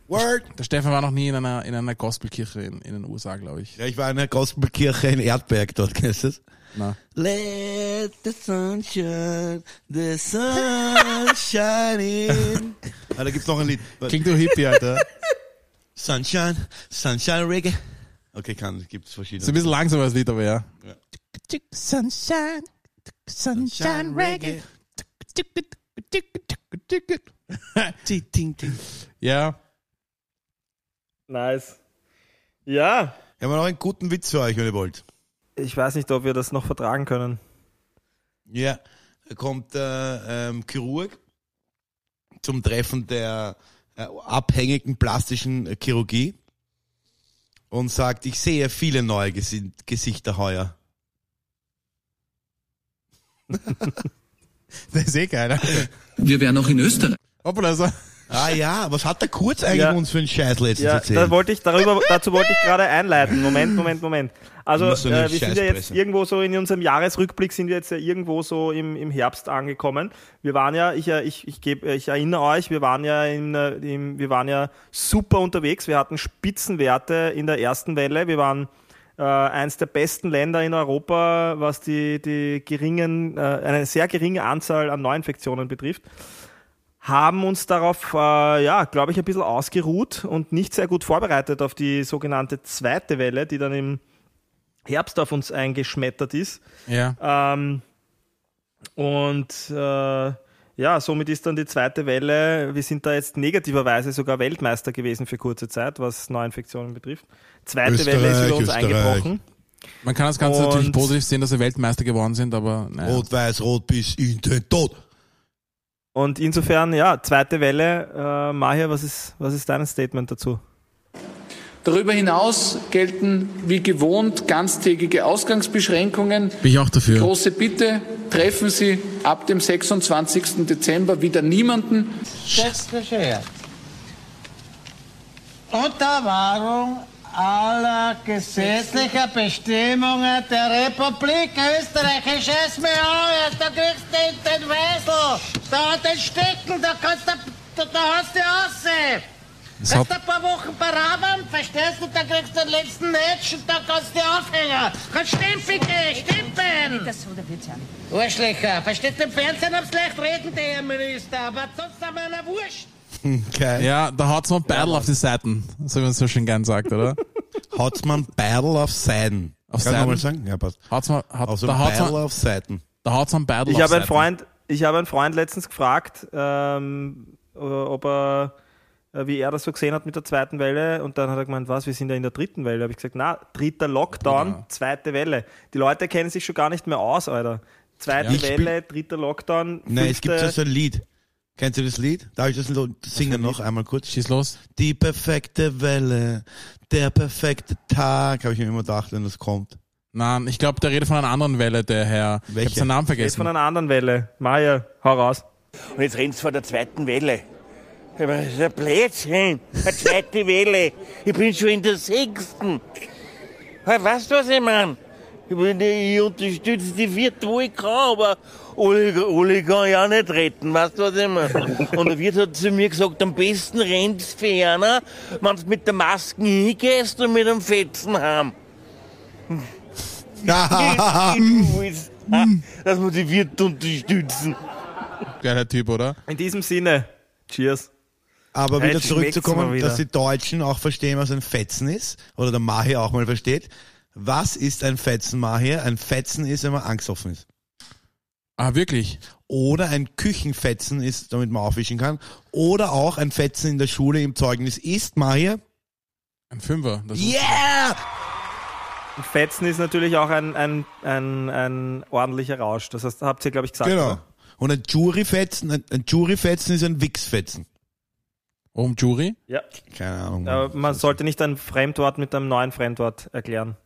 Word.
Der Stefan war noch nie in einer, in einer Gospelkirche in, in den USA, glaube ich.
Ja, ich war in der Gospelkirche in Erdberg dort, kennst du das?
Na.
Let the sun shine, the sun shining. ah, da gibt's noch ein Lied.
Klingt du Hippie, Alter.
Sunshine, Sunshine Reggae. Okay, kann, gibt's
Ist ein
verschiedene.
bisschen langsamer als Lied, aber ja.
Ja.
Sunshine,
Sunshine Reggae.
Ja,
Nice. Ja,
Wir haben noch einen guten Witz für euch, wenn ihr wollt.
ich weiß nicht, ob wir das noch vertragen können.
Ja, da kommt der ähm, Chirurg zum Treffen der äh, abhängigen plastischen äh, Chirurgie und sagt, ich sehe viele neue Gesi Gesichter heuer.
das ist eh geil. Alter.
Wir wären noch in Österreich.
Hoppla, also.
Ah ja, was hat der Kurz eigentlich
Ja.
uns für einen Scheiß letztens
Ja,
erzählt?
da wollte ich, darüber, dazu wollte ich gerade einleiten. Moment, Moment, Moment. Also,
so
äh, wir sind ja jetzt irgendwo so in unserem Jahresrückblick sind wir jetzt ja irgendwo so im, im Herbst angekommen. Wir waren ja, ich, ich, ich, geb, ich erinnere euch, wir waren ja in, äh, im, wir waren ja super unterwegs. Wir hatten Spitzenwerte in der ersten Welle. Wir waren äh, eins der besten Länder in Europa, was die, die geringen, äh, eine sehr geringe Anzahl an Neuinfektionen betrifft haben uns darauf, äh, ja, glaube ich, ein bisschen ausgeruht und nicht sehr gut vorbereitet auf die sogenannte zweite Welle, die dann im Herbst auf uns eingeschmettert ist.
Ja.
Ähm, und äh, ja, somit ist dann die zweite Welle, wir sind da jetzt negativerweise sogar Weltmeister gewesen für kurze Zeit, was Neuinfektionen betrifft. Zweite Welle ist über uns
Österreich, Österreich.
eingebrochen.
Man kann das Ganze natürlich
Und-
positiv sehen, dass wir Weltmeister geworden sind, aber naja.
Rot, weiß, rot bis in den Tod.
Und insofern, ja, zweite Welle. Äh, Mahir, was ist, was ist dein Statement dazu?
Darüber hinaus gelten wie gewohnt ganztägige Ausgangsbeschränkungen.
Bin ich auch dafür.
Große Bitte, treffen Sie ab dem 26. Dezember wieder niemanden.
Selbstgeschehen. Unter Wahrung aller gesetzlicher Bestimmungen der Republik Österreich. Ich scheiß mir an, da kriegst du den, Weisel, da den Stickel, da kannst du, da, da hast du aussehen.
Das
Kannst du ein paar Wochen Paraben, verstehst du, da kriegst du den letzten Netsch und da kannst du aufhängen. Kannst Stempel gehen, Stempeln.
Das so, der Witz an.
Arschlöcher, versteht im Fernsehen aufs leicht reden, der Herr Minister, aber sonst haben wir einer Wurscht.
Geil.
ja, da hat's mal Battle auf die Seiten, so wie man so schön gern sagt, oder?
Hat's man Battle auf Seiten.
Auf
Kann ich nochmal
Seiten?
sagen? Ja, passt.
Hat's mal, hat,
Auf so
da
Battle
mal,
auf Seiten.
da hat's mal Battle
Ich
auf
habe einen
Seiten.
Freund, ich habe einen Freund letztens gefragt, ähm, ob er, wie er das so gesehen hat mit der zweiten Welle. Und dann hat er gemeint, was, wir sind ja in der dritten Welle. Habe ich gesagt, na, dritter Lockdown,
Ja.
zweite Welle. Die Leute kennen sich schon gar nicht mehr aus, Alter. Zweite
Ja. Ich
Welle, dritter Lockdown.
Nein, es gibt so ein Lied. Kennst du das Lied? Darf ich das singen noch einmal kurz?
Schieß los.
Die perfekte Welle, der perfekte Tag, habe ich mir immer gedacht, wenn das kommt.
Nein, ich glaube, der redet von einer anderen Welle, der Herr. Ich
Welche?
habe seinen Namen vergessen.
von einer anderen Welle. Maja, hau raus.
Und jetzt rennst du vor der zweiten Welle. Das ist ein Blödsinn. Eine zweite Welle. Ich bin schon in der sechsten. Weißt du, was ich meine? Ich, ich unterstütze die vierte, wo ich kann, aber alle, alle kann ich auch nicht retten. Weißt du, was ich meine? Und der Wirt hat zu mir gesagt, am besten rennst du ferner, wenn du mit der Maske hingehst und mit dem Fetzen heim. Dass wir die Wirt unterstützen.
Geiler Typ, oder?
In diesem Sinne, cheers.
Aber wieder
Jetzt
zurückzukommen,
wieder.
dass die Deutschen auch verstehen, was ein Fetzen ist, oder der Mahir auch mal versteht. Was ist ein Fetzen, Mahir? Ein Fetzen ist, wenn man angstoffen ist.
Ah, wirklich?
Oder ein Küchenfetzen ist, damit man aufwischen kann. Oder auch ein Fetzen in der Schule im Zeugnis ist, Mahir.
Ein Fünfer. Das ist-
Yeah!
Und Fetzen ist natürlich auch ein, ein, ein, ein ordentlicher Rausch. Das heißt, habt ihr, glaube ich, gesagt.
Genau.
oder?
Und ein Juryfetzen, ein, ein Juryfetzen ist ein Wichsfetzen.
Um Jury?
Ja.
Keine Ahnung.
Aber man sollte nicht ein Fremdwort mit einem neuen Fremdwort erklären.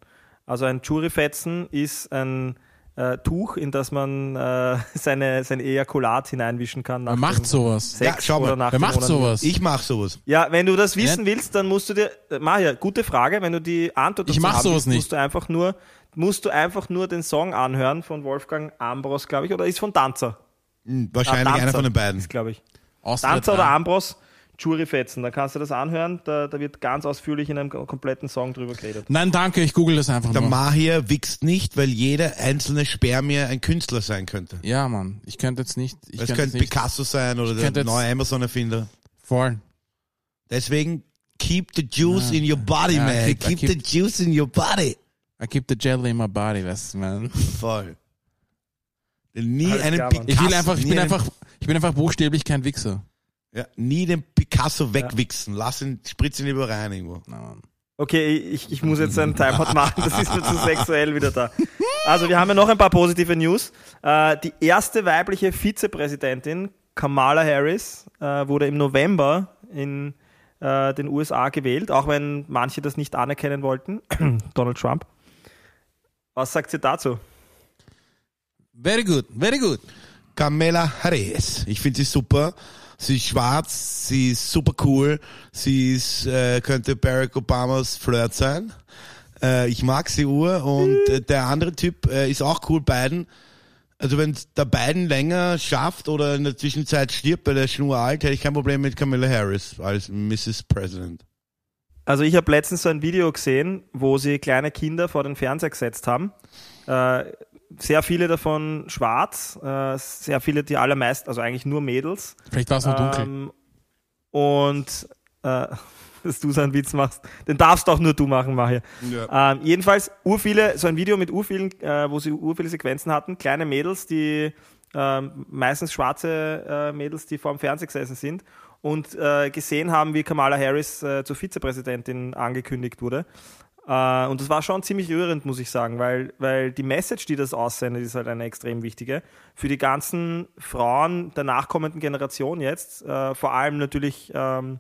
Also ein Juryfetzen ist ein äh, Tuch, in das man äh, seine, sein Ejakulat hineinwischen kann. nach
Wer macht sowas?
Sex
Ja, schau mal,
Wer macht
Onanieren.
sowas?
Ich mach sowas.
Ja, wenn du das wissen willst, dann musst du dir, äh, Maja, gute Frage, wenn du die Antwort
Ich
dazu
mach
haben
sowas
willst,
nicht.
musst du einfach nur, musst du einfach nur den Song anhören von Wolfgang Ambros, glaube ich, oder ist von Danzer?
Hm, Wahrscheinlich
Ah, Danzer
einer von den beiden.
Ist, glaube ich.
Austria
Danzer oder. Ambros, Juryfetzen, da kannst du das anhören, da, da wird ganz ausführlich in einem kompletten Song drüber geredet.
Nein, danke, ich google das einfach
Der
nur.
Mahir wichst nicht, weil jeder einzelne Spermie ein Künstler sein könnte.
ja, Mann. Ich könnte jetzt nicht. Ich
Es
könnte
könnte
jetzt nicht.
Picasso sein oder der neue Amazon-Erfinder.
Voll.
Deswegen, keep the juice in your body,
Ja,
man.
keep-
Keep,
keep-
the juice in your body.
I keep the jelly in my body, weißt du, man.
Voll. Nie
Alles
einen. Picasso,
Ich will einfach, ich bin
einen,
einfach, ich bin einfach buchstäblich kein Wichser.
Ja, nie den Picasso wegwichsen. Lass ihn, spritz ihn lieber rein irgendwo.
Mann.
Okay, ich, ich muss jetzt einen Timeout machen, das ist mir zu sexuell wieder da. Also wir haben ja noch ein paar positive News. Äh, die erste weibliche Vizepräsidentin, Kamala Harris, äh, wurde im November in äh, den USA gewählt, auch wenn manche das nicht anerkennen wollten. Donald Trump. Was sagt sie dazu?
Very good, very good.
Kamala Harris. Ich finde sie super. Sie ist schwarz, sie ist super cool, sie ist, äh, könnte Barack Obamas Flirt sein. Äh, ich mag sie ur und äh, der andere Typ äh, ist auch cool, Biden. Also wenn der Biden länger schafft oder in der Zwischenzeit stirbt, weil er ist schon uralt, hätte ich kein Problem mit Kamala Harris als Mrs. President.
Also ich habe letztens so ein Video gesehen, wo sie kleine Kinder vor den Fernseher gesetzt haben. Äh, sehr viele davon schwarz, äh, sehr viele, die allermeisten, also eigentlich nur Mädels.
Vielleicht war es noch dunkel.
Ähm, und äh, dass du so einen Witz machst, den darfst auch nur du machen, Maria. Ähm, jedenfalls urviele, so ein Video mit urvielen, äh, wo sie urviele Sequenzen hatten, kleine Mädels, die ähm, meistens schwarze äh, Mädels, die vor dem Fernseher gesessen sind und äh, gesehen haben, wie Kamala Harris äh, zur Vizepräsidentin angekündigt wurde. Äh, und das war schon ziemlich rührend, muss ich sagen, weil, weil die Message, die das aussendet, ist halt eine extrem wichtige. Für die ganzen Frauen der nachkommenden Generation jetzt, äh, vor allem natürlich ähm,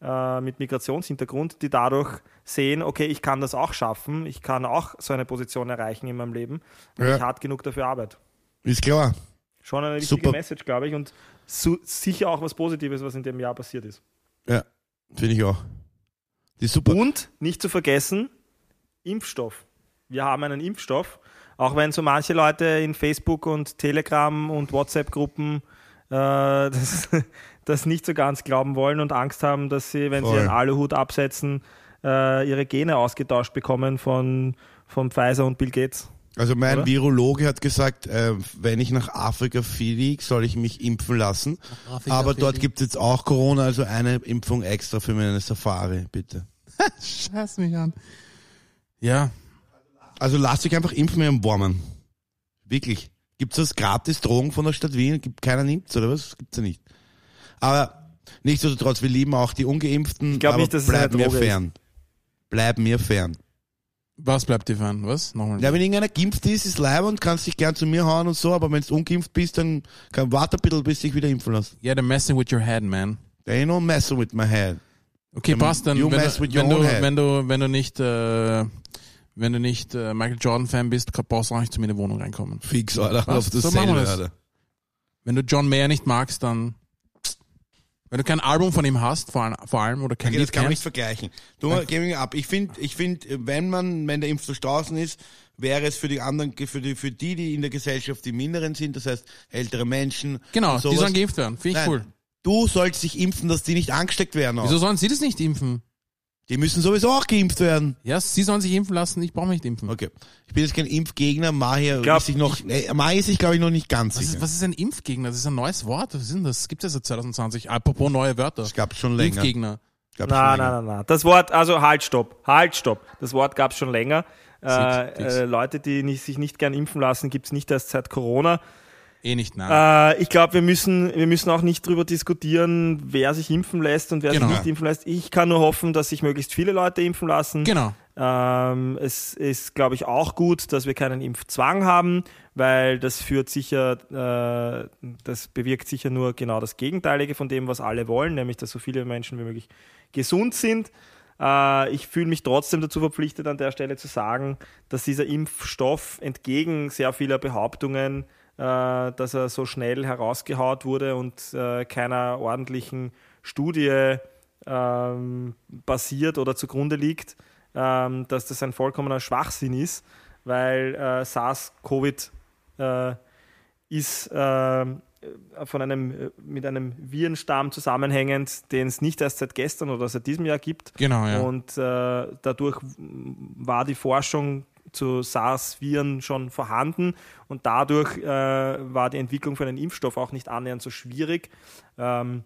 äh, mit Migrationshintergrund, die dadurch sehen, okay, ich kann das auch schaffen, ich kann auch so eine Position erreichen in meinem Leben, wenn
Ja.
ich hart genug dafür arbeite.
Ist klar.
Schon eine wichtige
Super.
Message, glaube ich, und su sicher auch was Positives, was in dem Jahr passiert ist.
Ja, finde ich auch. Die super.
Und nicht zu vergessen, Impfstoff. Wir haben einen Impfstoff, auch wenn so manche Leute in Facebook und Telegram und WhatsApp-Gruppen äh, das, das nicht so ganz glauben wollen und Angst haben, dass sie, wenn sie
Voll.
einen Aluhut absetzen, äh, ihre Gene ausgetauscht bekommen von, von Pfizer und Bill Gates.
Also mein
Oder?
Virologe hat gesagt, äh, wenn ich nach Afrika fliege, soll ich mich impfen lassen. Aber dort gibt es jetzt auch Corona, also eine Impfung extra für meine Safari, bitte.
Scheiß mich an. Ja,
Also lasst dich einfach impfen mit einem Warmen. Wirklich. Gibt's das gratis Drogen von der Stadt Wien? Gibt keiner nimmt's oder was? Gibt's ja nicht. Aber nichtsdestotrotz, wir lieben auch die Ungeimpften,
glaub
aber
nicht, dass es
bleib
eine
mir
Droge ist.
fern. Bleib mir fern.
Was bleibt dir fern? Was? Nochmal.
Ja, wenn irgendeiner geimpft ist, ist leib und kannst dich gern zu mir hauen und so, aber wenn du ungeimpft bist, dann kann, warte ein bisschen, bis dich wieder impfen lässt.
Yeah, they're messing with your head, man.
There ain't no messing with my head.
Okay, passt dann.
you
Wenn
mess
du,
with your
wenn, du, wenn du, wenn du nicht, äh, wenn du nicht äh, Michael Jordan Fan bist, kann- brauchst du auch nicht zu mir in die Wohnung reinkommen.
Fix, Alter.
Was?
Auf das
So machen wir das. Wenn du John Mayer nicht magst, dann, wenn du kein Album von ihm hast, vor allem, vor allem oder kein
Okay,
Lied
das kann man nicht vergleichen. Du, geh mir ab. Ich finde, ich find, wenn man, wenn der Impfstoff draußen ist, wäre es für die anderen, für die, für die, die in der Gesellschaft die Minderen sind, das heißt ältere Menschen.
genau, die sollen geimpft werden. Finde ich
Nein,
cool.
Du sollst dich impfen, dass die nicht angesteckt werden. Auch.
Wieso sollen sie das nicht impfen?
Die müssen sowieso auch geimpft werden.
Ja, sie sollen sich impfen lassen, ich brauche mich nicht impfen.
Okay. Ich bin jetzt kein Impfgegner. Mahir
Glaub,
ist sich noch, äh, ist sich, glaube ich, noch nicht ganz
Was
sicher.
ist, was ist ein Impfgegner? Das ist ein neues Wort. Was ist denn das? Gibt es seit 2020? Apropos neue Wörter.
Das gab's schon länger.
Impfgegner.
Gab's schon
Nein,
länger.
nein, nein, nein. Das Wort, also halt, stopp. Halt, stopp. Das Wort gab es schon länger. Äh, äh, Leute, die nicht, sich nicht gern impfen lassen, gibt es nicht erst seit Corona.
Eh nicht, nein.
Äh, ich glaube, wir müssen, wir müssen auch nicht drüber diskutieren, wer sich impfen lässt und wer
Genau.
sich nicht impfen lässt. Ich kann nur hoffen, dass sich möglichst viele Leute impfen lassen.
genau.
Ähm, es ist, glaube ich, auch gut, dass wir keinen Impfzwang haben, weil das führt sicher, äh, das bewirkt sicher nur genau das Gegenteilige von dem, was alle wollen, nämlich dass so viele Menschen wie möglich gesund sind. Äh, ich fühle mich trotzdem dazu verpflichtet, an der Stelle zu sagen, dass dieser Impfstoff entgegen sehr vieler Behauptungen, dass er so schnell herausgehaut wurde und äh, keiner ordentlichen Studie ähm, basiert oder zugrunde liegt, ähm, dass das ein vollkommener Schwachsinn ist, weil äh, SARS-CoV äh, ist äh, von einem, äh, mit einem Virenstamm zusammenhängend, den es nicht erst seit gestern oder seit diesem Jahr gibt.
Genau, ja.
Und äh, dadurch war die Forschung zu SARS-Viren schon vorhanden und dadurch äh, war die Entwicklung für einen Impfstoff auch nicht annähernd so schwierig, ähm,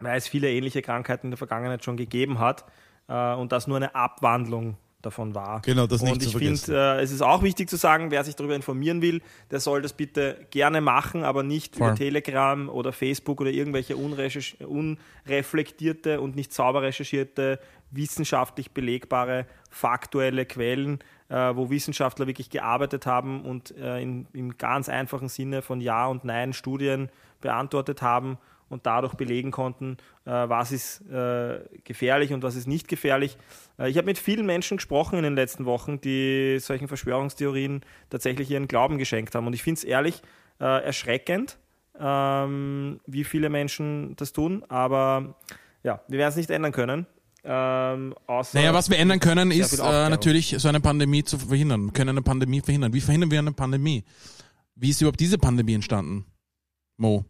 weil es viele ähnliche Krankheiten in der Vergangenheit schon gegeben hat äh, und das nur eine Abwandlung davon war.
Genau, das nicht
Und ich finde, äh, es ist auch wichtig zu sagen, wer sich darüber informieren will, der soll das bitte gerne machen, aber nicht
Voll.
über Telegram oder Facebook oder irgendwelche unreflektierte und nicht sauber recherchierte, wissenschaftlich belegbare, faktuelle Quellen, wo Wissenschaftler wirklich gearbeitet haben und äh, in, im ganz einfachen Sinne von Ja und Nein Studien beantwortet haben und dadurch belegen konnten, äh, was ist äh, gefährlich und was ist nicht gefährlich. Äh, ich habe mit vielen Menschen gesprochen in den letzten Wochen, die solchen Verschwörungstheorien tatsächlich ihren Glauben geschenkt haben. Und ich finde es ehrlich äh, erschreckend, ähm, wie viele Menschen das tun. Aber ja, wir werden es nicht ändern können. Ähm,
Naja, was wir ändern können, ist äh, natürlich so eine Pandemie zu verhindern. Wir können eine Pandemie verhindern. Wie verhindern wir eine Pandemie? Wie ist überhaupt diese Pandemie entstanden? Mo.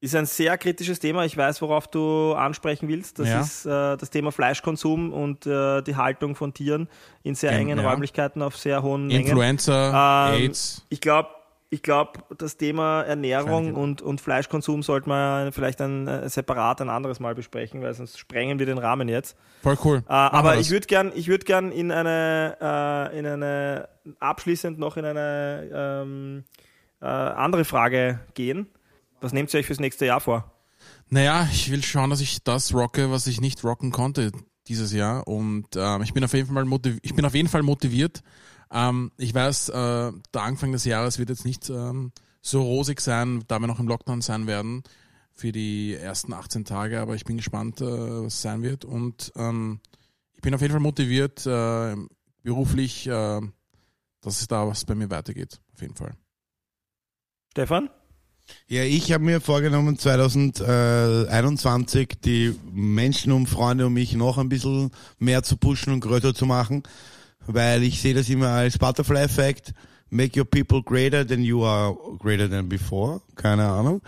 Ist ein sehr kritisches Thema. Ich weiß, worauf du ansprechen willst. Das
Ja.
ist äh, das Thema Fleischkonsum und äh, die Haltung von Tieren in sehr
Gen-
engen
ja.
Räumlichkeiten auf sehr hohen Mengen.
Influenza,
Ähm,
AIDS.
Ich glaube, ich glaub, das Thema Ernährung und, und Fleischkonsum sollte man vielleicht ein, äh, separat ein anderes Mal besprechen, weil sonst sprengen wir den Rahmen jetzt.
Voll cool.
Äh, aber ich würde gern, ich würde gern in eine, äh, in eine abschließend noch in eine ähm, äh, andere Frage gehen. Was nehmt ihr euch fürs nächste Jahr vor?
Naja, ich will schauen, dass ich das rocke, was ich nicht rocken konnte dieses Jahr. Und ähm, ich bin auf jeden Fall motiviert. Ich bin auf jeden Fall motiviert. Ähm, ich weiß, äh, der Anfang des Jahres wird jetzt nicht ähm, so rosig sein, da wir noch im Lockdown sein werden für die ersten 18 Tage. Aber ich bin gespannt, äh, was es sein wird. Und ähm, ich bin auf jeden Fall motiviert, äh, beruflich, äh, dass es da was bei mir weitergeht. Auf jeden Fall.
Stefan?
Ja, ich habe mir vorgenommen, 2021 die Menschen und Freunde um mich noch ein bisschen mehr zu pushen und größer zu machen, weil ich sehe das immer als Butterfly-Effekt. Make your people greater than you are greater than before. Keine Ahnung.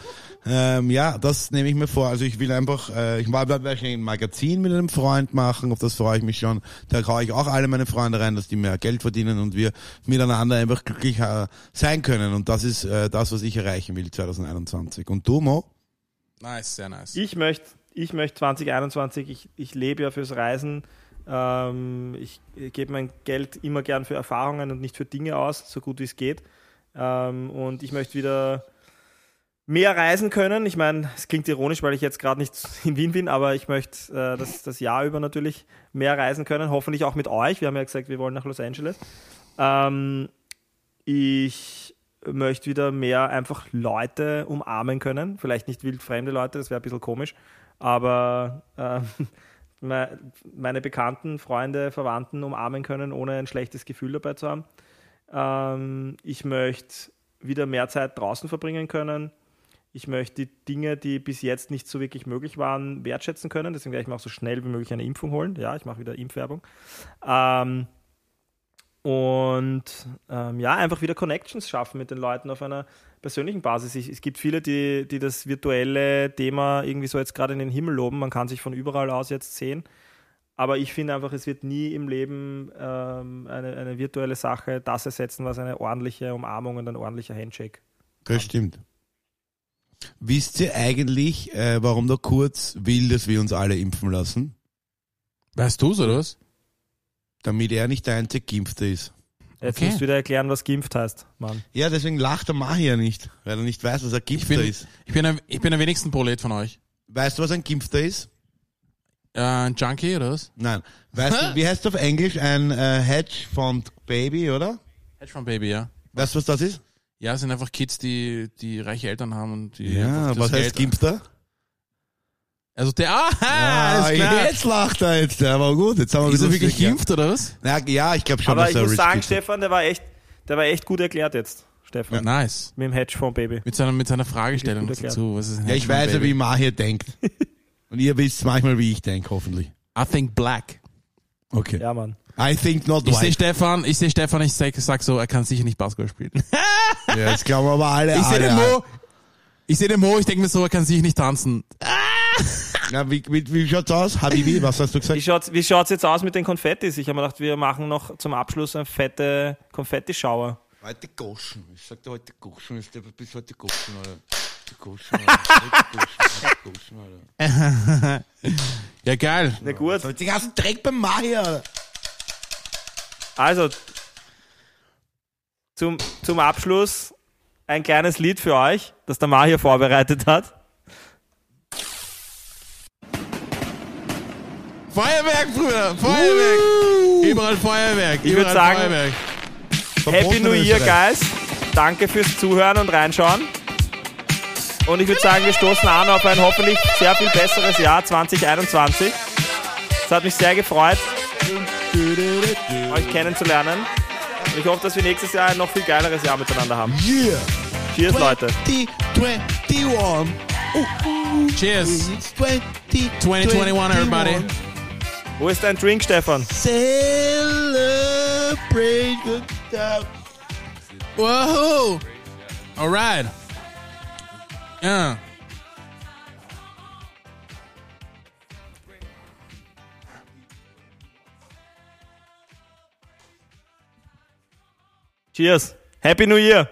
Ähm, ja, das nehme ich mir vor. Also ich will einfach, äh, ich werde wahrscheinlich ein Magazin mit einem Freund machen, auf das freue ich mich schon. Da haue ich auch alle meine Freunde rein, dass die mehr Geld verdienen und wir miteinander einfach glücklich äh, sein können. Und das ist äh, das, was ich erreichen will 2021. Und du, Mo?
Nice, sehr nice.
Ich möchte ich möchte 2021, ich, ich lebe ja fürs Reisen. Ähm, ich gebe mein Geld immer gern für Erfahrungen und nicht für Dinge aus, so gut wie es geht. Ähm, und ich möchte wieder mehr reisen können. Ich meine, es klingt ironisch, weil ich jetzt gerade nicht in Wien bin, aber ich möchte äh, das, das Jahr über natürlich mehr reisen können. Hoffentlich auch mit euch. Wir haben ja gesagt, wir wollen nach Los Angeles. Ähm, ich möchte wieder mehr einfach Leute umarmen können. Vielleicht nicht wildfremde Leute, das wäre ein bisschen komisch. Aber äh, meine Bekannten, Freunde, Verwandten umarmen können, ohne ein schlechtes Gefühl dabei zu haben. Ähm, ich möchte wieder mehr Zeit draußen verbringen können. Ich möchte die Dinge, die bis jetzt nicht so wirklich möglich waren, wertschätzen können. Deswegen werde ich mir auch so schnell wie möglich eine Impfung holen. Ja, ich mache wieder Impfwerbung. Ähm, und ähm, ja, einfach wieder Connections schaffen mit den Leuten auf einer persönlichen Basis. Ich, es gibt viele, die, die das virtuelle Thema irgendwie so jetzt gerade in den Himmel loben. Man kann sich von überall aus jetzt sehen. Aber ich finde einfach, es wird nie im Leben ähm, eine, eine virtuelle Sache das ersetzen, was eine ordentliche Umarmung und ein ordentlicher Handshake.
Das stimmt. Wisst ihr eigentlich, äh, warum der Kurz will, dass wir uns alle impfen lassen?
Weißt du's, oder was?
Damit er nicht der einzige Geimpfte ist.
Jetzt
Okay.
musst du wieder erklären, was geimpft heißt, Mann.
Ja, deswegen lacht der Mahir nicht, weil er nicht weiß, was ein
Ich bin,
ist.
ich bin, am- ich bin am wenigsten Prolet von euch.
Weißt du, was ein Geimpfter ist?
Äh, ein Junkie, oder was?
Nein. Weißt du, wie heißt auf Englisch ein äh, Hedge Fund Baby, oder?
Hedge Fund Baby, ja.
Weißt du, was das ist?
Ja, es sind einfach Kids, die, die reiche Eltern haben und die
Ja, was heißt
Geld-
Geimpfter?
Also der, klar.
Ah, jetzt lacht er jetzt, der war gut. Jetzt haben wir
Ist er
wieder
wirklich
ja.
geimpft, oder was?
Ja, ja, ich glaube schon,
Aber
dass
ich muss
Rich
sagen. Stefan, der war echt, der war echt gut erklärt jetzt. Stefan.
Nice.
Mit dem Hedgefonds Baby.
Mit seiner, mit seiner Fragestellung dazu. Was ist ein
Ja, ich weiß ja, wie Mahir denkt. Und ihr wisst manchmal, wie ich denke, hoffentlich.
I think black.
Okay.
Ja, Mann.
I think not
Ich sehe
white.
Stefan, ich sehe Stefan, ich sag, sag so, er kann sicher nicht Basketball spielen.
Ja, das glauben aber alle.
Ich sehe den Mo, ich sehe den Mo, ich denke mir so, er kann sicher nicht tanzen.
Na, wie, wie, wie schaut's aus? Habibi, was hast du
Wie
gesagt?
schaut's, wie schaut's jetzt aus mit den Konfettis? Ich habe mir gedacht, wir machen noch zum Abschluss eine fette Konfettischauer.
Heute Goschen. Ich sagte heute Goschen. Ist der bis heute Goschen, Alter. Die Goschen, Alter. Heute Goschen, Alter.
Ja, geil.
Na gut.
So, den ganzen Dreck beim Alter.
Also, zum, zum Abschluss ein kleines Lied für euch, das der Mar hier vorbereitet hat.
Feuerwerk, Brüder, Feuerwerk. Überall Feuerwerk,
Ich
überall
würd sagen-
Feuerwerk.
Happy New Year, guys. Danke fürs Zuhören und Reinschauen. Und ich würde sagen, wir stoßen an auf ein hoffentlich sehr viel besseres Jahr 2021. Es hat mich sehr gefreut, euch kennenzulernen. Und ich hoffe, dass wir nächstes Jahr ein noch viel geileres Jahr miteinander haben.
Yeah.
Cheers, Leute.
2021.
Cheers.
It's 20,
2021, everybody.
Wo ist dein Drink, Stefan?
Celebrate the time.
Whoa. All right. Yeah.
Cheers. Happy New Year.